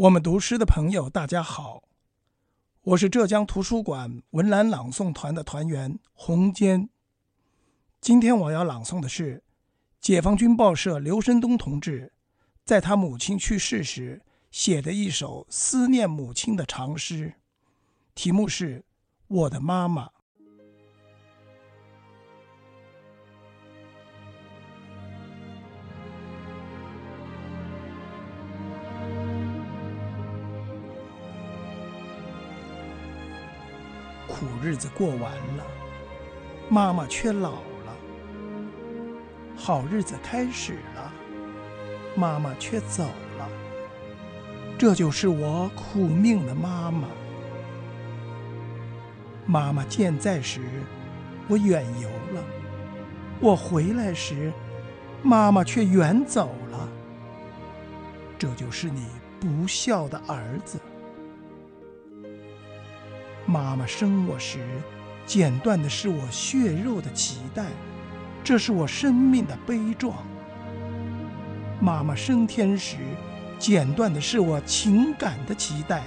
我们读诗的朋友，大家好，我是浙江图书馆文澜朗诵团的团员洪坚。今天我要朗诵的是解放军报社刘申东同志在他母亲去世时写的一首思念母亲的长诗，题目是《我的妈妈》。苦日子过完了，妈妈却老了；好日子开始了，妈妈却走了。这就是我苦命的妈妈。妈妈健在时，我远游了；我回来时，妈妈却远走了。这就是你不孝的儿子。妈妈生我时，剪断的是我血肉的脐带，这是我生命的悲壮；妈妈升天时，剪断的是我情感的脐带，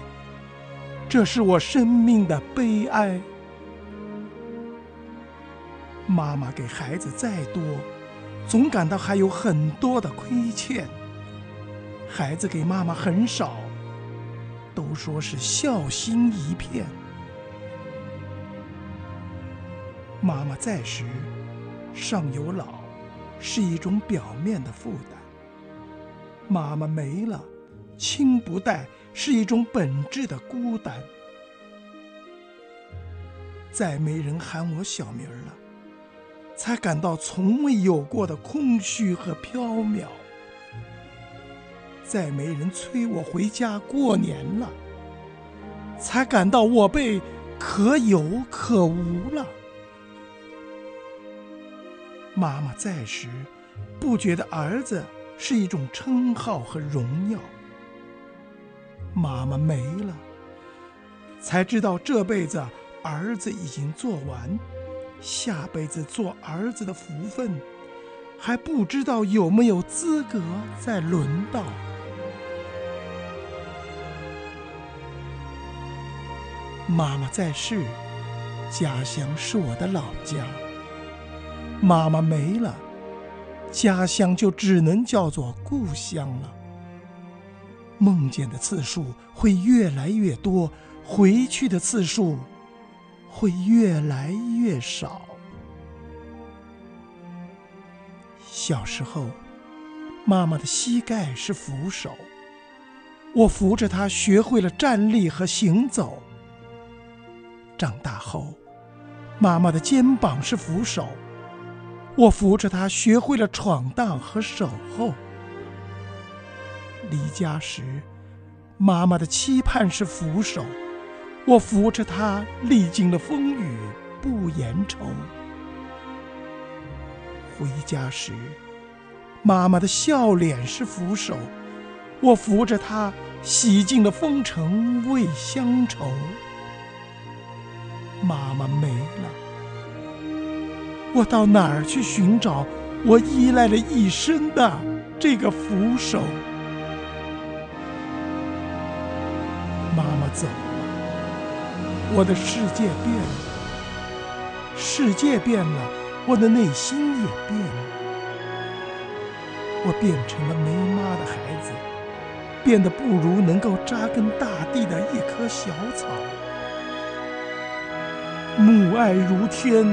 这是我生命的悲哀。妈妈给孩子再多，总感到还有很多的亏欠；孩子给妈妈很少，都说是孝心一片。妈妈在时，上有老，是一种表面的负担；妈妈没了，亲不待，是一种本质的孤单。再没人喊我小名了，才感到从未有过的空虚和缥缈；再没人催我回家过年了，才感到我被可有可无了。妈妈在时，不觉得儿子是一种称号和荣耀；妈妈没了，才知道这辈子儿子已经做完，下辈子做儿子的福分，还不知道有没有资格再轮到。妈妈在世，家乡是我的老家。妈妈没了，家乡就只能叫做故乡了。梦见的次数会越来越多，回去的次数会越来越少。小时候，妈妈的膝盖是扶手，我扶着她学会了站立和行走。长大后，妈妈的肩膀是扶手。我扶着他学会了闯荡和守候。离家时，妈妈的期盼是扶手，我扶着他历经了风雨不言愁。回家时，妈妈的笑脸是扶手，我扶着她洗尽了风尘未乡愁。妈妈没了。我到哪儿去寻找我依赖了一生的这个扶手？妈妈走了，我的世界变了，世界变了，我的内心也变了。我变成了没妈的孩子，变得不如能够扎根大地的一棵小草。母爱如天。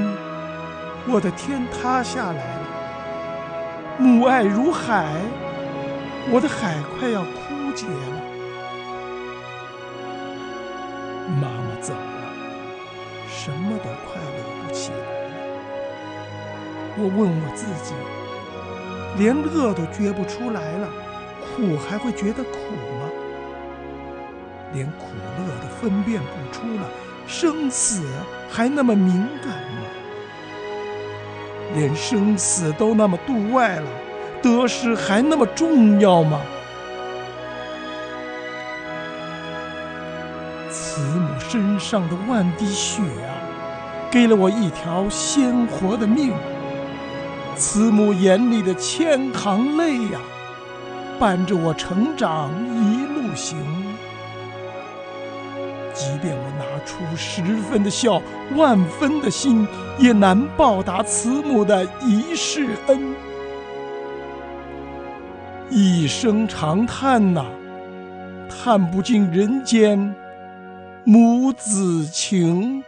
我的天塌下来了，母爱如海，我的海快要枯竭了。妈妈走了，什么都快乐不起来了。我问我自己，连乐都觉不出来了，苦还会觉得苦吗？连苦乐都分辨不出了，生死还那么敏感吗？连生死都那么度外了，得失还那么重要吗？慈母身上的万滴血啊，给了我一条鲜活的命；慈母眼里的千行泪呀，伴着我成长一路行。即便我拿出十分的孝，万分的心，也难报答慈母的一世恩。一声长叹呐，叹不尽人间母子情。